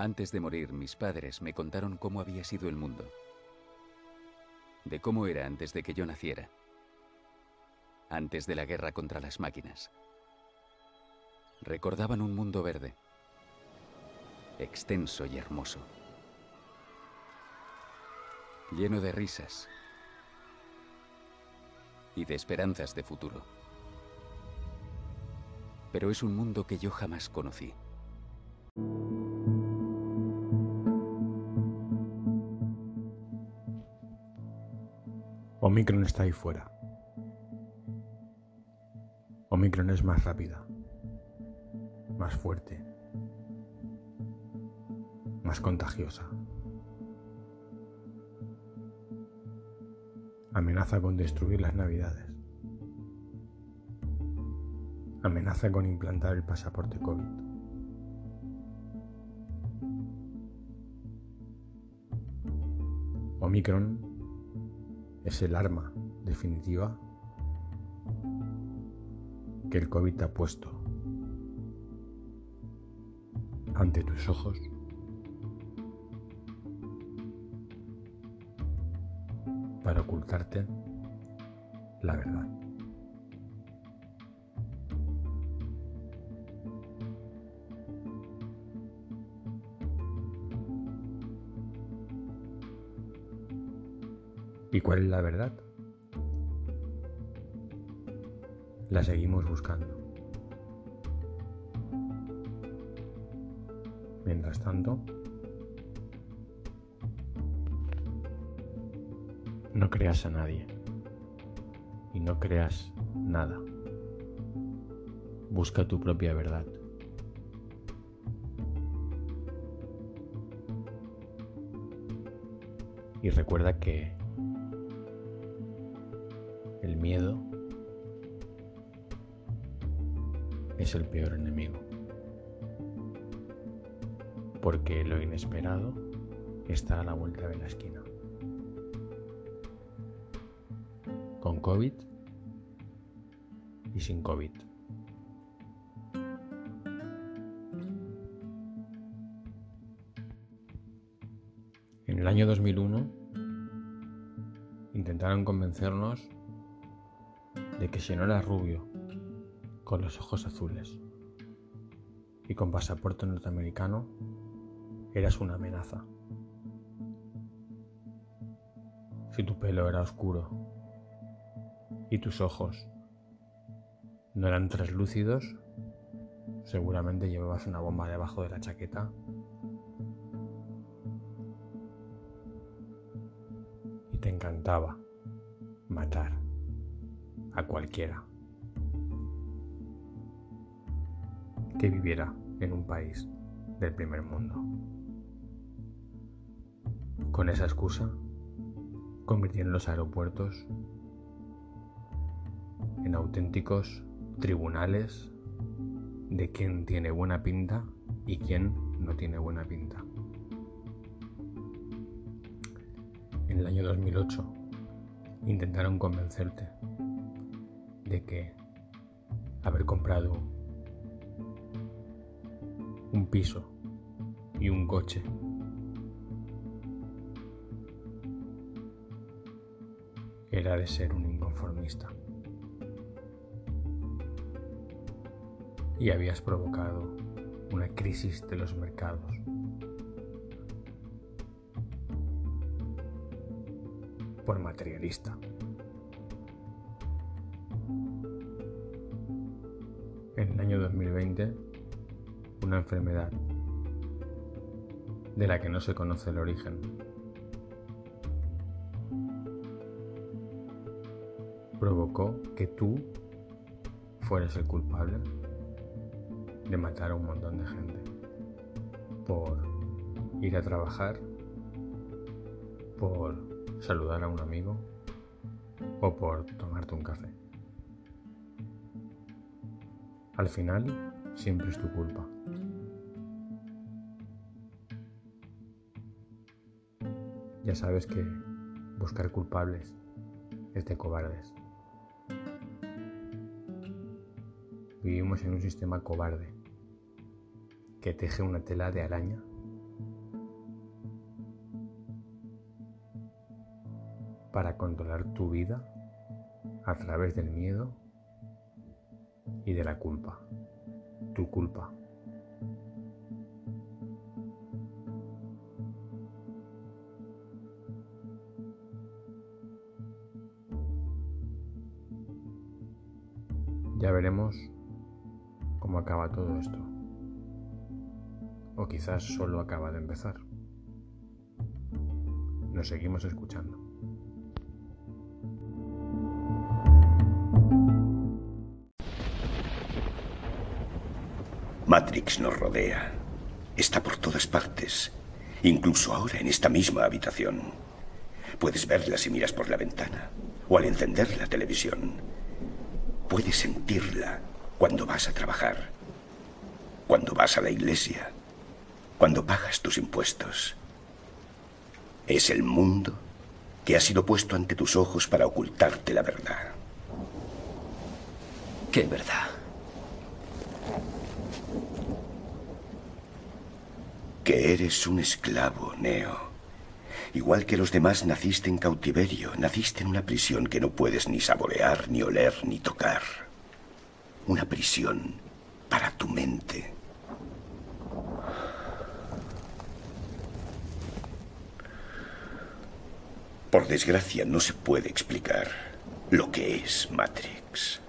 Antes de morir, mis padres me contaron cómo había sido el mundo, de cómo era antes de que yo naciera, antes de la guerra contra las máquinas. Recordaban un mundo verde, extenso y hermoso, lleno de risas y de esperanzas de futuro. Pero es un mundo que yo jamás conocí. Omicron está ahí fuera. Omicron es más rápida, más fuerte, más contagiosa. Amenaza con destruir las navidades. Amenaza con implantar el pasaporte COVID. Omicron es el arma definitiva que el COVID ha puesto ante tus ojos para ocultarte la verdad. ¿Y cuál es la verdad? La seguimos buscando. Mientras tanto, no creas a nadie y no creas nada. Busca tu propia verdad. Y recuerda que el miedo es el peor enemigo. Porque lo inesperado está a la vuelta de la esquina. Con COVID y sin COVID. En el año 2001 intentaron convencernos de que si no eras rubio, con los ojos azules y con pasaporte norteamericano, eras una amenaza. Si tu pelo era oscuro y tus ojos no eran translúcidos, seguramente llevabas una bomba debajo de la chaqueta y te encantaba matar a cualquiera que viviera en un país del primer mundo. Con esa excusa, convirtieron los aeropuertos en auténticos tribunales de quién tiene buena pinta y quién no tiene buena pinta. En el año 2008 intentaron convencerte de que haber comprado un piso y un coche era de ser un inconformista. Y habías provocado una crisis de los mercados. Por materialista. En el año 2020, una enfermedad de la que no se conoce el origen provocó que tú fueras el culpable de matar a un montón de gente por ir a trabajar, por saludar a un amigo o por tomarte un café. Al final, siempre es tu culpa. Ya sabes que buscar culpables es de cobardes. Vivimos en un sistema cobarde que teje una tela de araña para controlar tu vida a través del miedo y de la culpa, tu culpa. Ya veremos cómo acaba todo esto. O quizás solo acaba de empezar. Nos seguimos escuchando. Matrix nos rodea. Está por todas partes. Incluso ahora en esta misma habitación. Puedes verla si miras por la ventana o al encender la televisión. Puedes sentirla cuando vas a trabajar, cuando vas a la iglesia, cuando pagas tus impuestos. Es el mundo que ha sido puesto ante tus ojos para ocultarte la verdad. ¿Qué verdad? Que eres un esclavo, Neo. Igual que los demás naciste en cautiverio, naciste en una prisión que no puedes ni saborear, ni oler, ni tocar. Una prisión para tu mente. Por desgracia no se puede explicar lo que es Matrix.